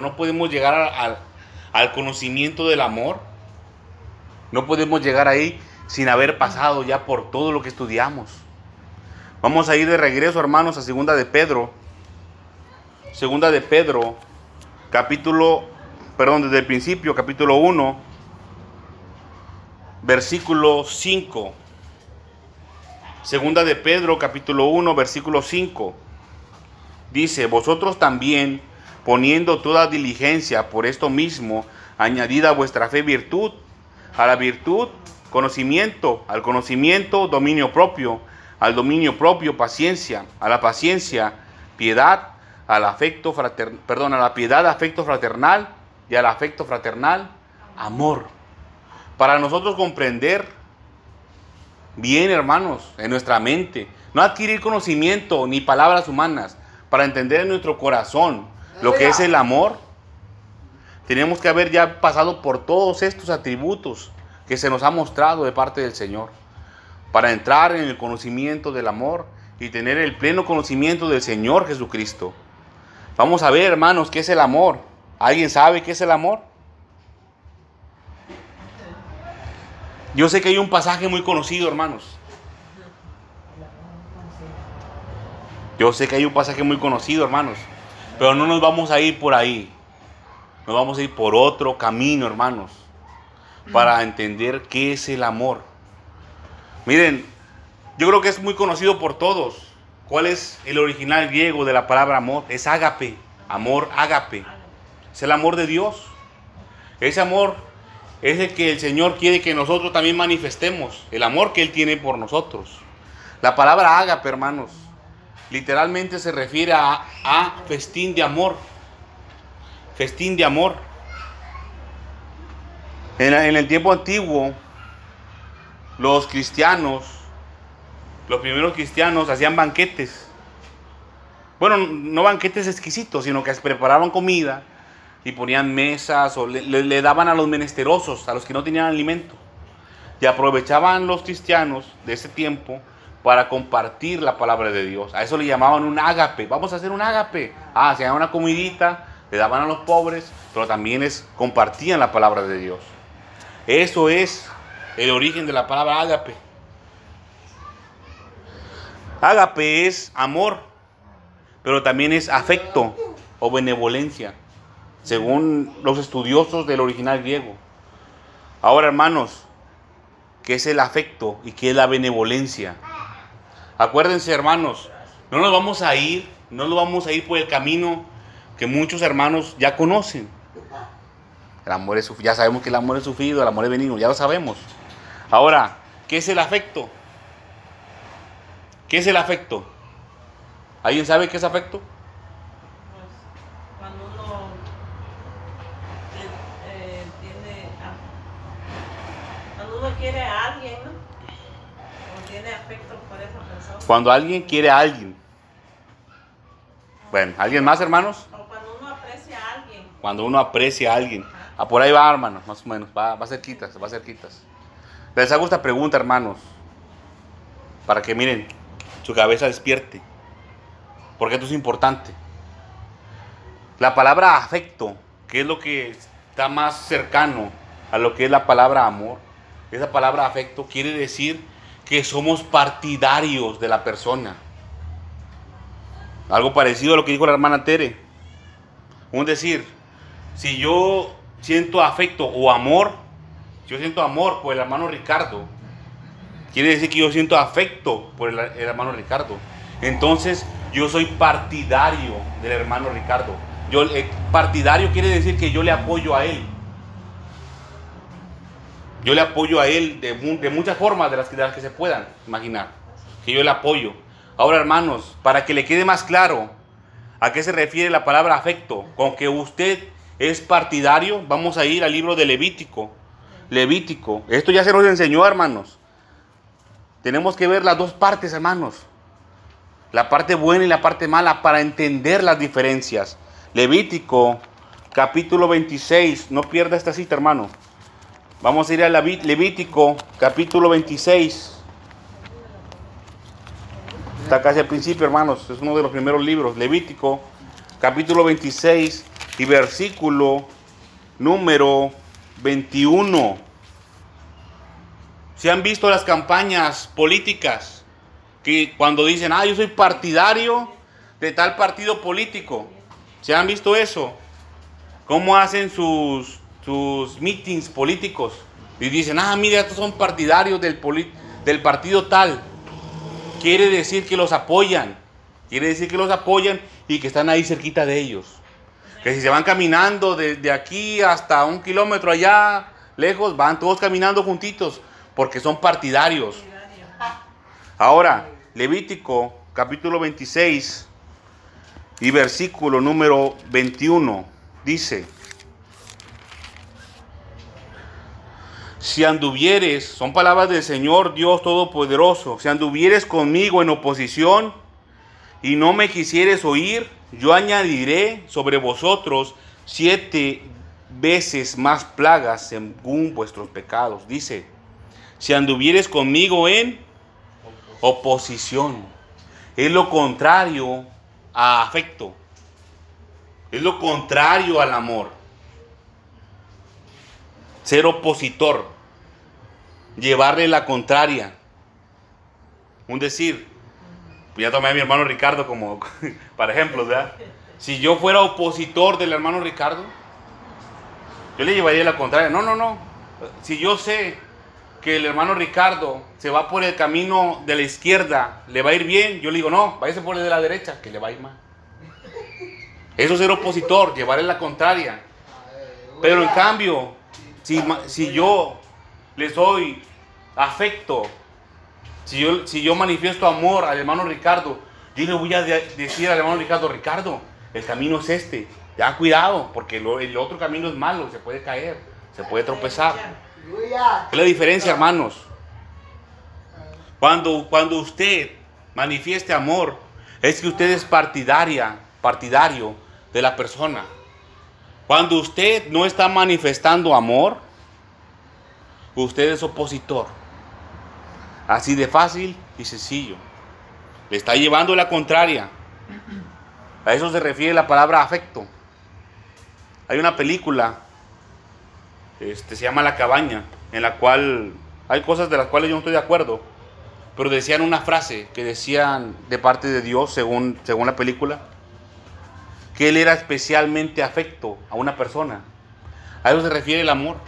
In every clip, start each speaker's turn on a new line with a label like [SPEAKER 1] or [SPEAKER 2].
[SPEAKER 1] no podemos llegar al, conocimiento del amor. No podemos llegar ahí sin haber pasado ya por todo lo que estudiamos. Vamos a ir de regreso, hermanos, a segunda de Pedro. Segunda de Pedro, capítulo, perdón, desde el principio, capítulo 1, versículo 5. Segunda de Pedro, capítulo 1, versículo 5. Dice, vosotros también, poniendo toda diligencia por esto mismo, añadida a vuestra fe virtud, a la virtud conocimiento, al conocimiento dominio propio, al dominio propio paciencia, a la paciencia piedad, al afecto fraternal, perdón, a la piedad afecto fraternal y al afecto fraternal amor. Para nosotros comprender bien, hermanos, en nuestra mente, no adquirir conocimiento ni palabras humanas, para entender en nuestro corazón lo que es el amor, tenemos que haber ya pasado por todos estos atributos que se nos ha mostrado de parte del Señor, para entrar en el conocimiento del amor y tener el pleno conocimiento del Señor Jesucristo. Vamos a ver, hermanos, qué es el amor. ¿Alguien sabe qué es el amor? Yo sé que hay un pasaje muy conocido, hermanos. Yo sé que hay un pasaje muy conocido, hermanos. Pero no nos vamos a ir por ahí. Nos vamos a ir por otro camino, hermanos. Para entender qué es el amor. Miren, yo creo que es muy conocido por todos. ¿Cuál es el original griego de la palabra amor? Es ágape. Amor ágape. Es el amor de Dios. Ese amor es el que el Señor quiere que nosotros también manifestemos. El amor que Él tiene por nosotros. La palabra ágape, hermanos, literalmente se refiere a, festín de amor. Festín de amor. En, el tiempo antiguo, los cristianos, los primeros cristianos hacían banquetes. Bueno, no banquetes exquisitos, sino que preparaban comida y ponían mesas o le- le daban a los menesterosos, a los que no tenían alimento. Y aprovechaban los cristianos de ese tiempo para compartir la palabra de Dios. A eso le llamaban un ágape. Vamos a hacer un ágape. Ah, se una comidita, le daban a los pobres, pero también es compartían la palabra de Dios. Eso es el origen de la palabra ágape. Ágape es amor, pero también es afecto o benevolencia, según los estudiosos del original griego. Ahora, hermanos, ¿qué es el afecto y qué es la benevolencia? Acuérdense, hermanos, no nos vamos a ir, no nos vamos a ir por el camino que muchos hermanos ya conocen. El amor es ya sabemos que el amor es sufrido, el amor es benigno, ya lo sabemos. Ahora, ¿qué es el afecto? ¿Qué es el afecto? ¿Alguien sabe qué es afecto?
[SPEAKER 2] Pues, cuando uno eh, eh, tiene a- cuando uno quiere a alguien, ¿no? O tiene afecto por esa persona.
[SPEAKER 1] Cuando alguien quiere a alguien. Bueno, ¿alguien más, hermanos?
[SPEAKER 2] O cuando uno aprecia a alguien.
[SPEAKER 1] Cuando uno aprecia a alguien. Ah, por ahí va, hermanos, más o menos. Va, va cerquitas, va cerquitas. Les hago esta pregunta, hermanos. Para que miren, su cabeza despierte. Porque esto es importante. La palabra afecto, que es lo que está más cercano a lo que es la palabra amor. Esa palabra afecto quiere decir que somos partidarios de la persona. Algo parecido a lo que dijo la hermana Tere. Un decir, si yo siento afecto o amor, yo siento amor por el hermano Ricardo, quiere decir que yo siento afecto por el, el hermano Ricardo. Entonces, yo soy partidario del hermano Ricardo. Yo, eh, partidario quiere decir que yo le apoyo a él. Yo le apoyo a él de, mu- de muchas formas de las, que, de las que se puedan imaginar. Que yo le apoyo. Ahora, hermanos, para que le quede más claro a qué se refiere la palabra afecto, con que usted es partidario, vamos a ir al libro de Levítico. Levítico. Esto ya se nos enseñó, hermanos. Tenemos que ver las dos partes, hermanos. La parte buena y la parte mala para entender las diferencias. Levítico, capítulo 26. No pierda esta cita, hermano. Vamos a ir a Leví- Levítico, capítulo 26. Está casi al principio, hermanos. Es uno de los primeros libros. Levítico, capítulo 26. y versículo número 21. ¿Se han visto las campañas políticas que cuando dicen, ah, yo soy partidario de tal partido político? ¿Se han visto eso? ¿Cómo hacen sus, sus meetings políticos? Y dicen, ah, mira, estos son partidarios del, del partido tal. Quiere decir que los apoyan. Quiere decir que los apoyan y que están ahí cerquita de ellos. Que si se van caminando desde aquí hasta un kilómetro allá, lejos, van todos caminando juntitos, porque son partidarios. Ahora, Levítico capítulo 26 y versículo número 21 dice, si anduvieres, son palabras del Señor Dios Todopoderoso, si anduvieres conmigo en oposición y no me quisieres oír, yo añadiré sobre vosotros siete veces más plagas según vuestros pecados. Dice, si anduvieres conmigo en oposición, es lo contrario a afecto, es lo contrario al amor. Ser opositor, llevarle la contraria. Un decir, ya tomé a mi hermano Ricardo como para ¿verdad? Si yo fuera opositor del hermano Ricardo, yo le llevaría la contraria. No, no, no. Si yo sé que el hermano Ricardo se va por el camino de la izquierda, le va a ir bien, yo le digo, no, váyase por el de la derecha, que le va a ir mal. Eso es ser opositor, llevarle la contraria. Pero en cambio, si, yo le soy afecto si yo, si yo manifiesto amor al hermano Ricardo, yo le voy a decir al hermano Ricardo, Ricardo, el camino es este. Ya cuidado, porque el otro camino es malo, se puede caer, se puede tropezar. Es la diferencia, hermanos. Cuando, cuando usted manifieste amor, es que usted es partidaria, partidario de la persona. Cuando usted no está manifestando amor, usted es opositor. Así de fácil y sencillo. Le está llevando la contraria. A eso se refiere la palabra afecto. Hay una película, este, se llama La cabaña, en la cual hay cosas de las cuales yo no estoy de acuerdo, pero decían una frase que decían de parte de Dios, según, según la película, que Él era especialmente afecto a una persona. A eso se refiere el amor,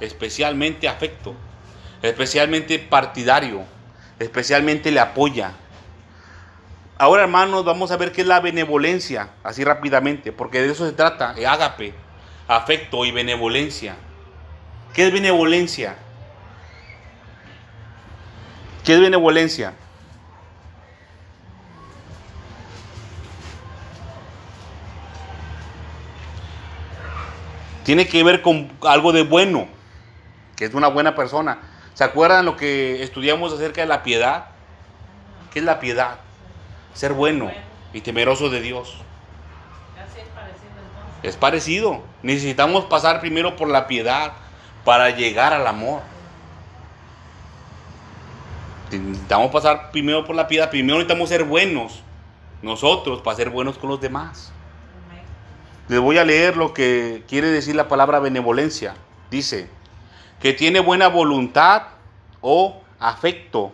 [SPEAKER 1] especialmente afecto especialmente partidario, especialmente le apoya. Ahora, hermanos, vamos a ver qué es la benevolencia, así rápidamente, porque de eso se trata, ágape, afecto y benevolencia. ¿Qué es benevolencia? ¿Qué es benevolencia? Tiene que ver con algo de bueno, que es una buena persona. ¿Se acuerdan lo que estudiamos acerca de la piedad? ¿Qué es la piedad? Ser bueno y temeroso de Dios. Es parecido, es parecido. Necesitamos pasar primero por la piedad para llegar al amor. Necesitamos pasar primero por la piedad. Primero necesitamos ser buenos nosotros para ser buenos con los demás. Les voy a leer lo que quiere decir la palabra benevolencia. Dice, que tiene buena voluntad o afecto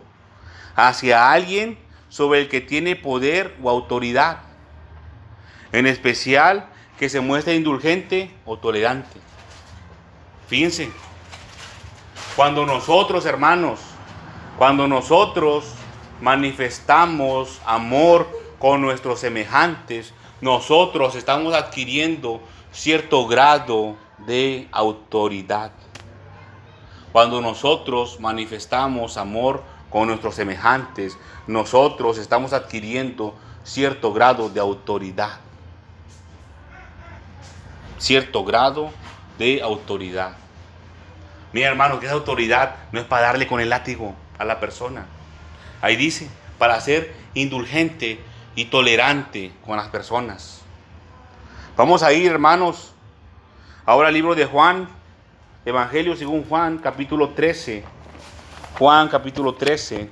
[SPEAKER 1] hacia alguien sobre el que tiene poder o autoridad. En especial que se muestra indulgente o tolerante. Fíjense, cuando nosotros, hermanos, cuando nosotros manifestamos amor con nuestros semejantes, nosotros estamos adquiriendo cierto grado de autoridad. Cuando nosotros manifestamos amor con nuestros semejantes, nosotros estamos adquiriendo cierto grado de autoridad. Cierto grado de autoridad. Mira hermano, que esa autoridad no es para darle con el látigo a la persona. Ahí dice, para ser indulgente y tolerante con las personas. Vamos a ir, hermanos, ahora al libro de Juan, Evangelio según Juan capítulo 13. Juan capítulo 13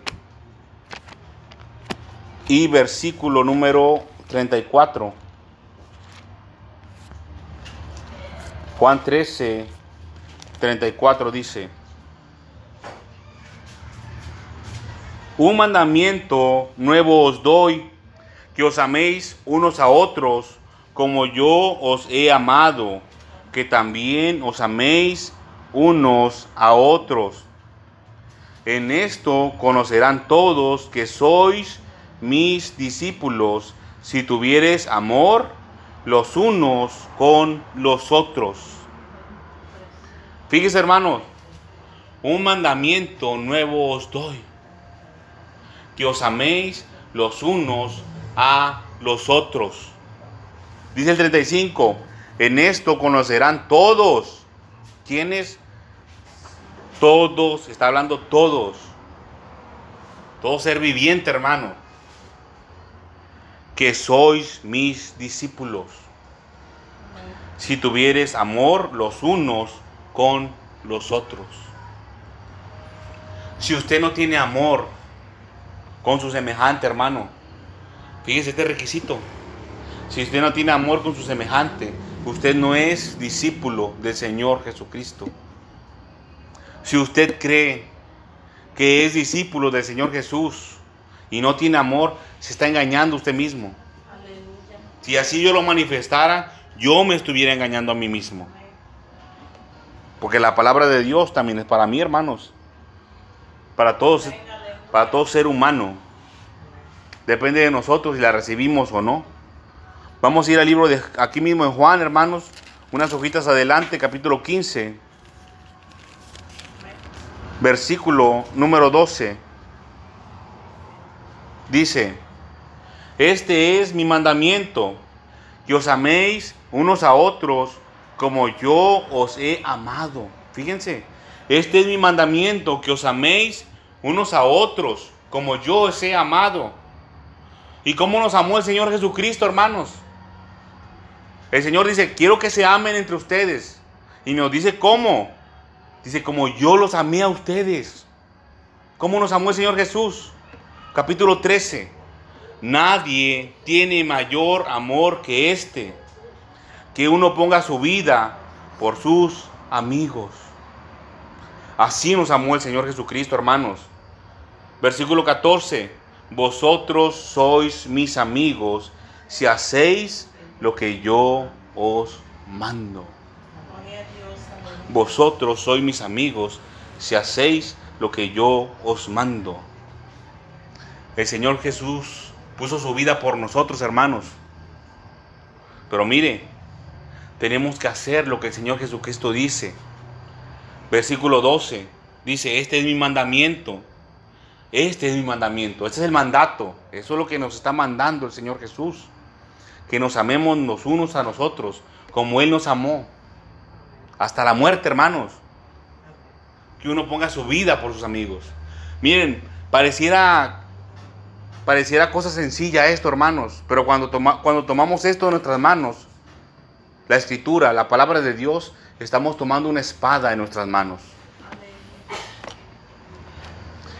[SPEAKER 1] y versículo número 34. Juan 13, 34 dice, un mandamiento nuevo os doy, que os améis unos a otros como yo os he amado, que también os améis unos a otros. En esto conocerán todos que sois mis discípulos, si tuvieres amor los unos con los otros. Fíjese hermanos, un mandamiento nuevo os doy, que os améis los unos a los otros. Dice el 35, en esto conocerán todos. ¿Quiénes? Todos, está hablando todos. Todo ser viviente, hermano. Que sois mis discípulos. Si tuvieres amor los unos con los otros. Si usted no tiene amor con su semejante, hermano, fíjese este requisito si usted no tiene amor con su semejante, usted no es discípulo del Señor Jesucristo. Si usted cree que es discípulo del Señor Jesús y no tiene amor, se está engañando usted mismo. Si así yo lo manifestara, yo me estuviera engañando a mí mismo. Porque la palabra de Dios también es para mí, hermanos. Para todos, para todo ser humano. Depende de nosotros si la recibimos o no. Vamos a ir al libro de aquí mismo en Juan, hermanos, unas hojitas adelante, capítulo 15, versículo número 12. Dice, este es mi mandamiento, que os améis unos a otros como yo os he amado. Fíjense, este es mi mandamiento, que os améis unos a otros como yo os he amado. ¿Y cómo nos amó el Señor Jesucristo, hermanos? El Señor dice, quiero que se amen entre ustedes. Y nos dice, ¿cómo? Dice, como yo los amé a ustedes. ¿Cómo nos amó el Señor Jesús? Capítulo 13. Nadie tiene mayor amor que este, que uno ponga su vida por sus amigos. Así nos amó el Señor Jesucristo, hermanos. Versículo 14. Vosotros sois mis amigos si hacéis lo que yo os mando. Vosotros sois mis amigos si hacéis lo que yo os mando. El Señor Jesús puso su vida por nosotros, hermanos. Pero mire, tenemos que hacer lo que el Señor Jesucristo dice. Versículo 12 dice, este es mi mandamiento. Este es mi mandamiento, este es el mandato. Eso es lo que nos está mandando el Señor Jesús que nos amemos los unos a nosotros, como Él nos amó. Hasta la muerte, hermanos. Que uno ponga su vida por sus amigos. Miren, pareciera, pareciera cosa sencilla esto, hermanos, pero cuando, toma, cuando tomamos esto en nuestras manos, la escritura, la palabra de Dios, estamos tomando una espada en nuestras manos.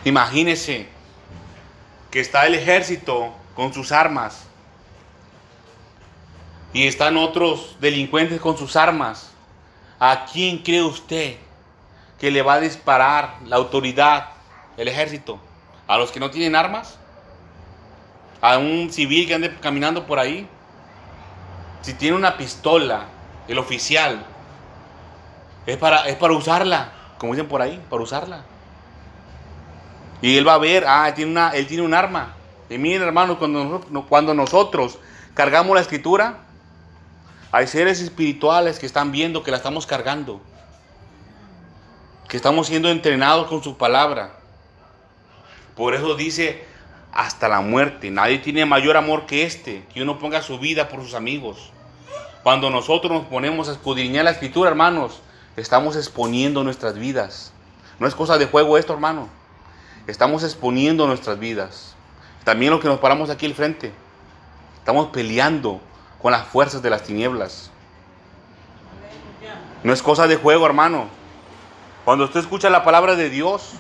[SPEAKER 1] Imagínese que está el ejército con sus armas y están otros delincuentes con sus armas. ¿A quién cree usted que le va a disparar la autoridad, el ejército? ¿A los que no tienen armas? ¿A un civil que ande caminando por ahí? Si tiene una pistola, el oficial, es para, es para usarla, como dicen por ahí, para usarla. Y él va a ver, ah, él tiene, una, él tiene un arma. Y miren, hermanos, cuando, cuando nosotros cargamos la escritura, hay seres espirituales que están viendo que la estamos cargando, que estamos siendo entrenados con su palabra. Por eso dice, hasta la muerte. Nadie tiene mayor amor que este, que uno ponga su vida por sus amigos. Cuando nosotros nos ponemos a escudriñar la escritura, hermanos, estamos exponiendo nuestras vidas. No es cosa de juego esto, hermano. Estamos exponiendo nuestras vidas. También lo que nos paramos aquí al frente. Estamos peleando con las fuerzas de las tinieblas. No es cosa de juego, hermano. Cuando usted escucha la palabra de Dios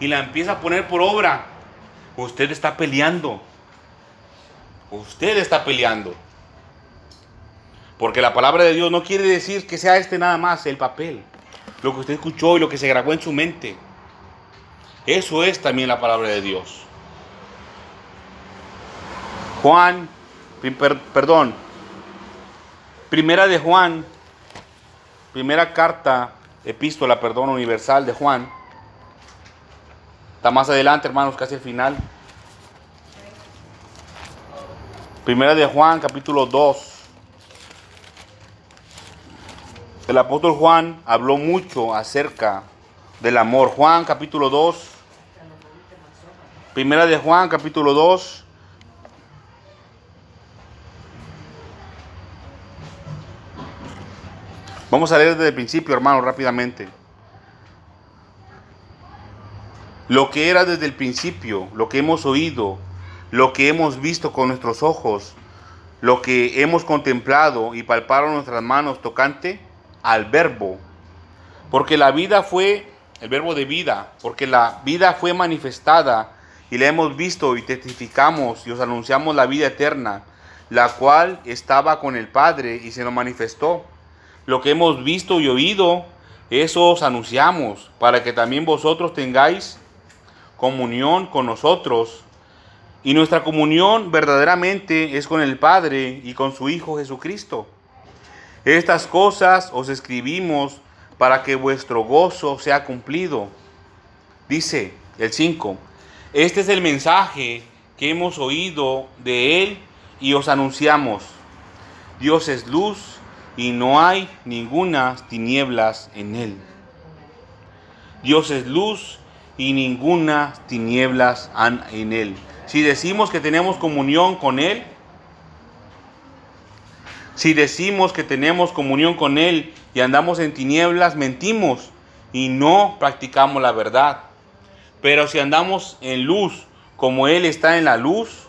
[SPEAKER 1] y la empieza a poner por obra, usted está peleando. Usted está peleando. Porque la palabra de Dios no quiere decir que sea este nada más el papel, lo que usted escuchó y lo que se grabó en su mente. Eso es también la palabra de Dios. Juan, perdón, primera de Juan, primera carta, epístola, perdón, universal de Juan. Está más adelante, hermanos, casi el final. Primera de Juan, capítulo 2. El apóstol Juan habló mucho acerca del amor. Juan, capítulo 2. Primera de Juan, capítulo 2. Vamos a leer desde el principio, hermano, rápidamente. Lo que era desde el principio, lo que hemos oído, lo que hemos visto con nuestros ojos, lo que hemos contemplado y palparon nuestras manos tocante al verbo. Porque la vida fue, el verbo de vida, porque la vida fue manifestada y la hemos visto y testificamos y os anunciamos la vida eterna, la cual estaba con el Padre y se nos manifestó. Lo que hemos visto y oído, eso os anunciamos, para que también vosotros tengáis comunión con nosotros. Y nuestra comunión verdaderamente es con el Padre y con su Hijo Jesucristo. Estas cosas os escribimos para que vuestro gozo sea cumplido. Dice el 5, este es el mensaje que hemos oído de Él y os anunciamos. Dios es luz y no hay ninguna tinieblas en Él. Dios es luz y ninguna tinieblas en Él. Si decimos que tenemos comunión con Él, si decimos que tenemos comunión con Él y andamos en tinieblas, mentimos y no practicamos la verdad. Pero si andamos en luz como Él está en la luz,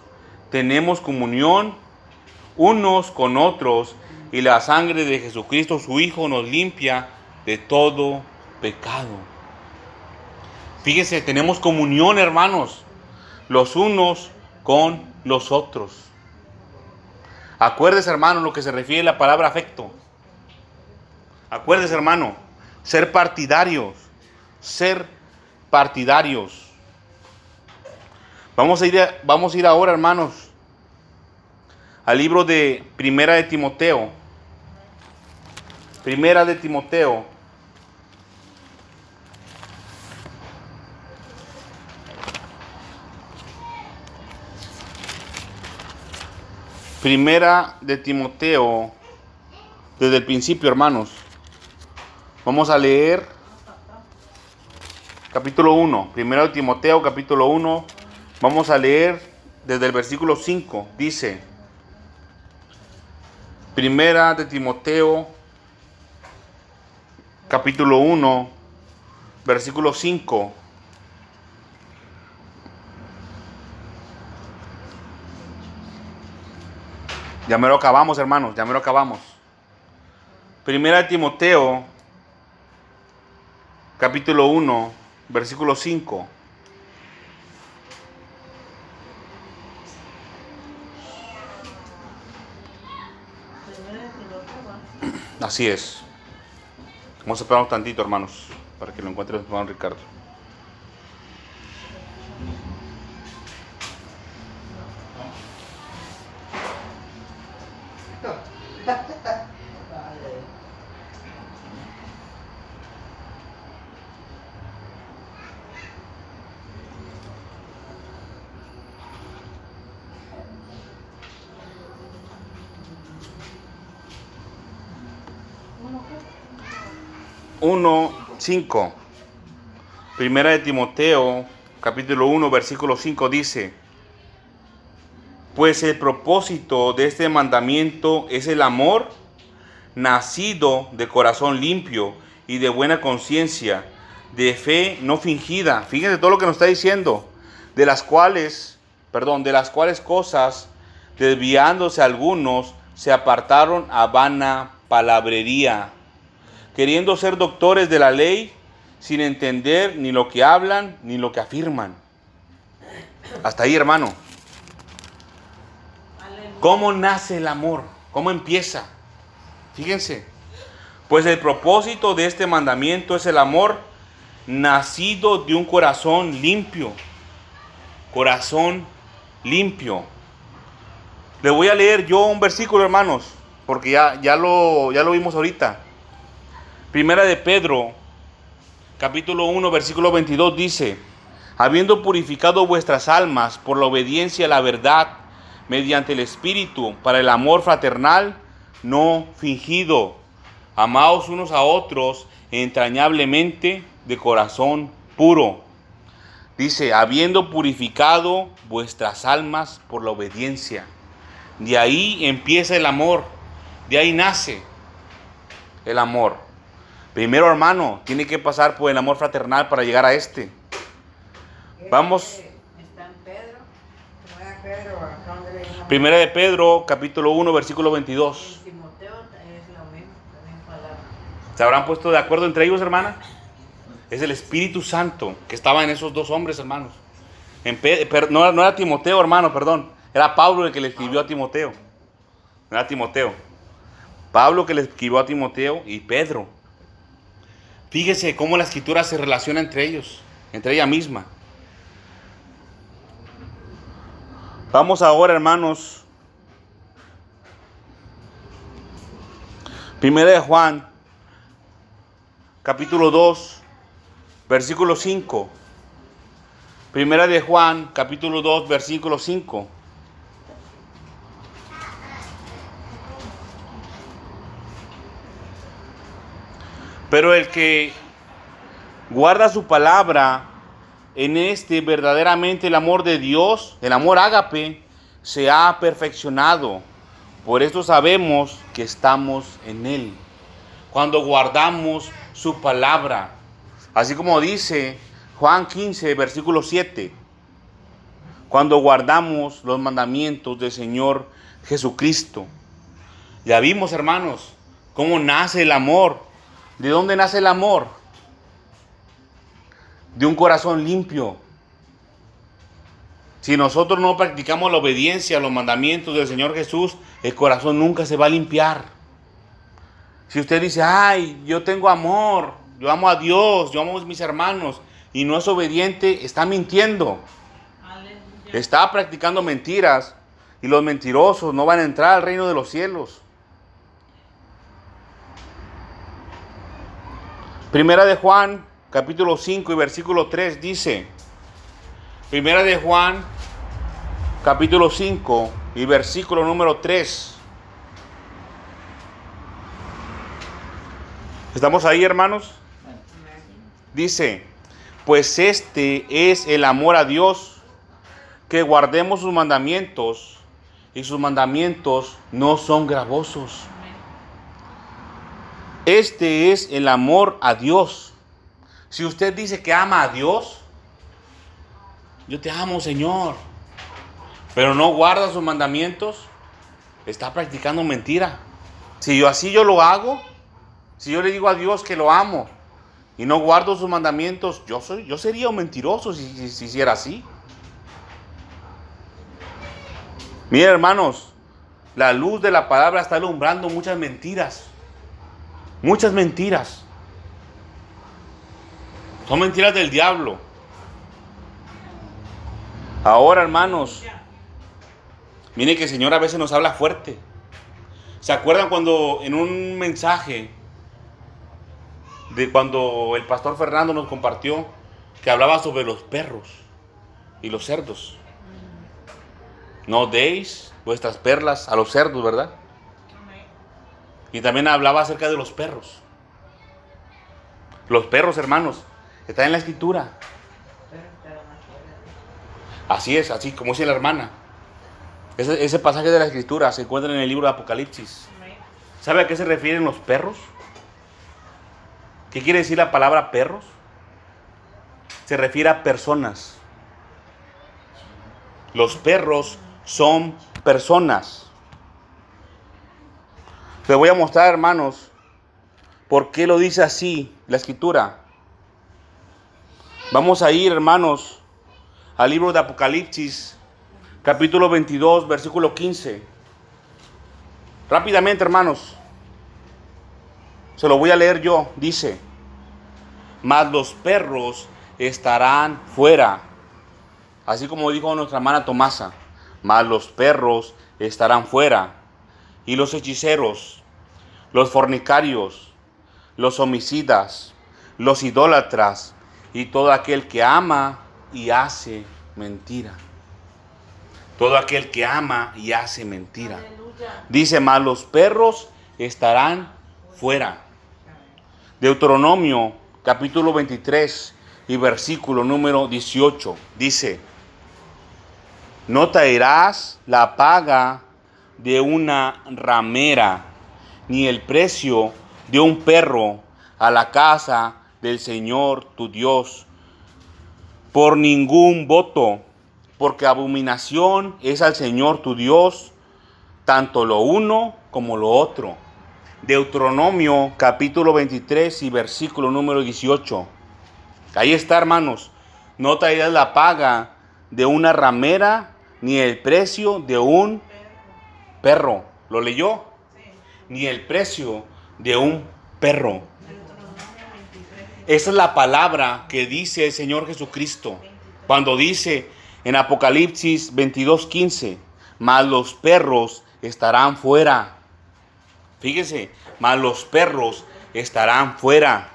[SPEAKER 1] tenemos comunión unos con otros y la sangre de Jesucristo, su Hijo, nos limpia de todo pecado. Fíjense, tenemos comunión, hermanos, los unos con los otros. Acuérdese, hermano, lo que se refiere a la palabra afecto. Acuérdese, hermano, ser partidarios, ser partidarios. Vamos a ir, vamos a ir ahora, hermanos, al libro de Primera de Timoteo. Primera de Timoteo, Primera de Timoteo, desde el principio, hermanos. Vamos a leer capítulo 1. Primera de Timoteo, capítulo 1. Vamos a leer desde el versículo 5. Dice, Primera de Timoteo, capítulo 1, versículo 5. Ya me lo acabamos, hermanos, ya me lo acabamos. Primera de Timoteo, capítulo 1, versículo 5. Así es. Vamos a esperar un tantito, hermanos, para que lo encuentre el hermano Ricardo. 1, 5. Primera de Timoteo, capítulo 1, versículo 5 dice, pues el propósito de este mandamiento es el amor nacido de corazón limpio y de buena conciencia, de fe no fingida. Fíjense todo lo que nos está diciendo, de las cuales, perdón, de las cuales cosas, desviándose algunos, se apartaron a vana palabrería queriendo ser doctores de la ley sin entender ni lo que hablan ni lo que afirman. Hasta ahí, hermano. ¿Cómo nace el amor? ¿Cómo empieza? Fíjense. Pues el propósito de este mandamiento es el amor nacido de un corazón limpio. Corazón limpio. Le voy a leer yo un versículo, hermanos, porque ya, ya, lo, ya lo vimos ahorita. Primera de Pedro, capítulo 1, versículo 22 dice, habiendo purificado vuestras almas por la obediencia a la verdad, mediante el Espíritu, para el amor fraternal no fingido, amaos unos a otros entrañablemente de corazón puro. Dice, habiendo purificado vuestras almas por la obediencia. De ahí empieza el amor, de ahí nace el amor. Primero, hermano, tiene que pasar por el amor fraternal para llegar a este. Vamos. Primera de Pedro, capítulo 1, versículo 22. ¿Se habrán puesto de acuerdo entre ellos, hermana? Es el Espíritu Santo que estaba en esos dos hombres, hermanos. no, no, era Timoteo, hermano, perdón. Era Pablo el que le escribió a Timoteo. No era Timoteo. Pablo que le escribió a Timoteo y Pedro. Fíjese cómo la escritura se relaciona entre ellos, entre ella misma. Vamos ahora, hermanos. Primera de Juan, capítulo 2, versículo 5. Primera de Juan, capítulo 2, versículo 5. Pero el que guarda su palabra, en este verdaderamente el amor de Dios, el amor ágape, se ha perfeccionado. Por esto sabemos que estamos en Él. Cuando guardamos su palabra. Así como dice Juan 15, versículo 7. Cuando guardamos los mandamientos del Señor Jesucristo. Ya vimos, hermanos, cómo nace el amor. ¿De dónde nace el amor? de un corazón limpio. Si nosotros no practicamos la obediencia a los mandamientos del Señor Jesús, el corazón nunca se va a limpiar. Si usted dice, ay, yo tengo amor, yo amo a Dios, yo amo a mis hermanos, y no es obediente, está mintiendo. Está practicando mentiras, y los mentirosos no van a entrar al reino de los cielos. Primera de Juan capítulo 5 y versículo 3 dice, Primera de Juan, capítulo 5 y versículo número 3. ¿Estamos ahí, hermanos? Dice, pues este es el amor a Dios, que guardemos sus mandamientos, y sus mandamientos no son gravosos. Este es el amor a Dios si usted dice que ama a Dios, yo te amo, Señor, pero no guarda sus mandamientos, está practicando mentira. Si yo así yo lo hago, si yo le digo a Dios que lo amo y no guardo sus mandamientos, yo soy, yo sería un mentiroso si, hiciera así. Miren, hermanos, la luz de la palabra está alumbrando muchas mentiras. Muchas mentiras. Son mentiras del diablo. Ahora, hermanos, mire que el Señor a veces nos habla fuerte. ¿Se acuerdan cuando en un mensaje de cuando el pastor Fernando nos compartió que hablaba sobre los perros y los cerdos? No deis vuestras perlas a los cerdos, ¿verdad? Y también hablaba acerca de los perros. Los perros, hermanos, Está en la escritura. Así es, así como dice la hermana. Ese, pasaje de la escritura se encuentra en el libro de Apocalipsis. ¿Sabe a qué se refieren los perros? ¿Qué quiere decir la palabra perros? Se refiere a personas. Los perros son personas. Les voy a mostrar, hermanos, por qué lo dice así la escritura. Vamos a ir, hermanos, al libro de Apocalipsis, capítulo 22, versículo 15. Rápidamente, hermanos. Se lo voy a leer yo. Dice, mas los perros estarán fuera. Así como dijo nuestra hermana Tomasa, mas los perros estarán fuera. Y los hechiceros, los fornicarios, los homicidas, los idólatras y todo aquel que ama y hace mentira. Todo aquel que ama y hace mentira.
[SPEAKER 2] Aleluya.
[SPEAKER 1] Dice, mas los perros estarán fuera. Deuteronomio capítulo 23 y versículo número 18 dice, no traerás la paga de una ramera, ni el precio de un perro a la casa del Señor tu Dios, por ningún voto, porque abominación es al Señor tu Dios, tanto lo uno como lo otro. Deuteronomio capítulo 23 y versículo número 18. Ahí está, hermanos. No traerás la paga de una ramera ni el precio de un perro. ¿Lo leyó?
[SPEAKER 2] Sí.
[SPEAKER 1] Ni el precio de un perro.
[SPEAKER 2] Deuteronomio 23.
[SPEAKER 1] Esa es la palabra que dice el Señor Jesucristo cuando dice en Apocalipsis 22:15, mas los perros estarán fuera. Fíjese, mas los perros estarán fuera.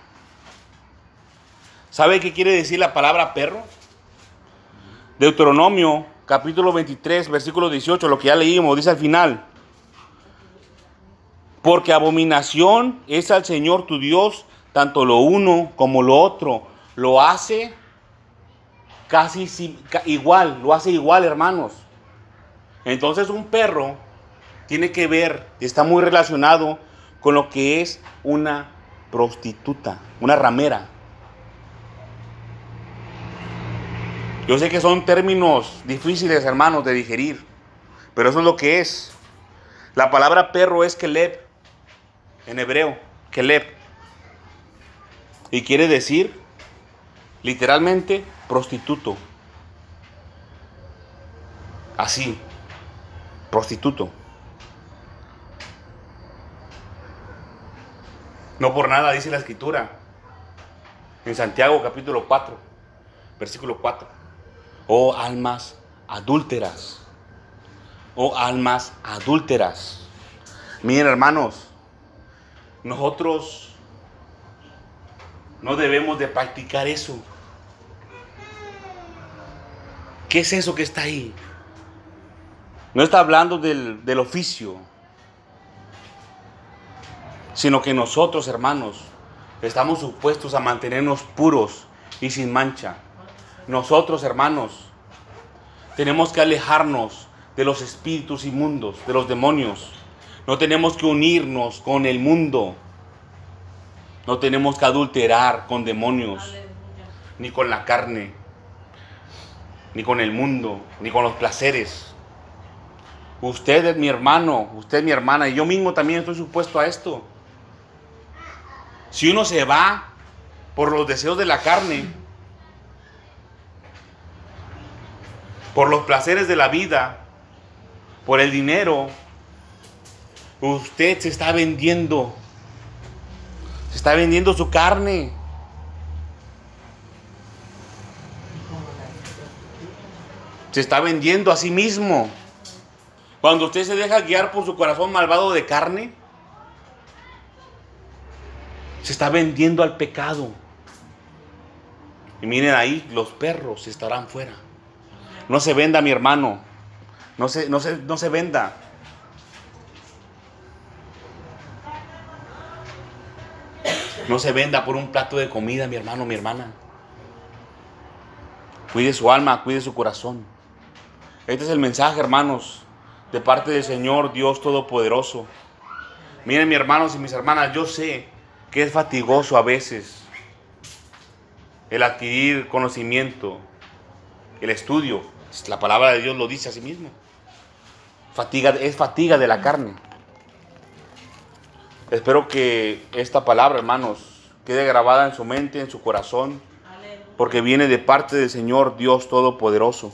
[SPEAKER 1] ¿Sabe qué quiere decir la palabra perro? Deuteronomio capítulo 23, versículo 18, lo que ya leímos, dice al final. Porque abominación es al Señor tu Dios, tanto lo uno como lo otro. Lo hace casi si- ca- igual, lo hace igual, hermanos. Entonces un perro tiene que ver, está muy relacionado con lo que es una prostituta, una ramera. Yo sé que son términos difíciles, hermanos, de digerir, pero eso es lo que es. La palabra perro es keleb, en hebreo, keleb. Y quiere decir, literalmente, prostituto. Así, prostituto. No por nada dice la escritura. En Santiago capítulo 4, versículo 4. Oh almas adúlteras. Oh almas adúlteras. Miren hermanos, nosotros no debemos de practicar eso. ¿Qué es eso que está ahí? No está hablando del, del oficio, sino que nosotros, hermanos, estamos supuestos a mantenernos puros y sin mancha. Nosotros, hermanos, tenemos que alejarnos de los espíritus inmundos, de los demonios. No tenemos que unirnos con el mundo. No tenemos que adulterar con demonios,
[SPEAKER 2] Aleluya.
[SPEAKER 1] ni con la carne, ni con el mundo, ni con los placeres. Usted es mi hermano, usted es mi hermana, y yo mismo también estoy supuesto a esto. Si uno se va por los deseos de la carne, por los placeres de la vida, por el dinero, usted se está vendiendo. Se está vendiendo su carne. Se está vendiendo a sí mismo. Cuando usted se deja guiar por su corazón malvado de carne, se está vendiendo al pecado. Y miren ahí, los perros estarán fuera. No se venda, mi hermano. No se, no se, no se venda. No se venda por un plato de comida, mi hermano, mi hermana. Cuide su alma, cuide su corazón. Este es el mensaje, hermanos, de parte del Señor Dios Todopoderoso. Miren, mis hermanos y mis hermanas, yo sé que es fatigoso a veces el adquirir conocimiento, el estudio. La palabra de Dios lo dice a sí mismo. Fatiga, es fatiga de la carne. Espero que esta palabra, hermanos, quede grabada en su mente, en su corazón, porque viene de parte del Señor Dios Todopoderoso.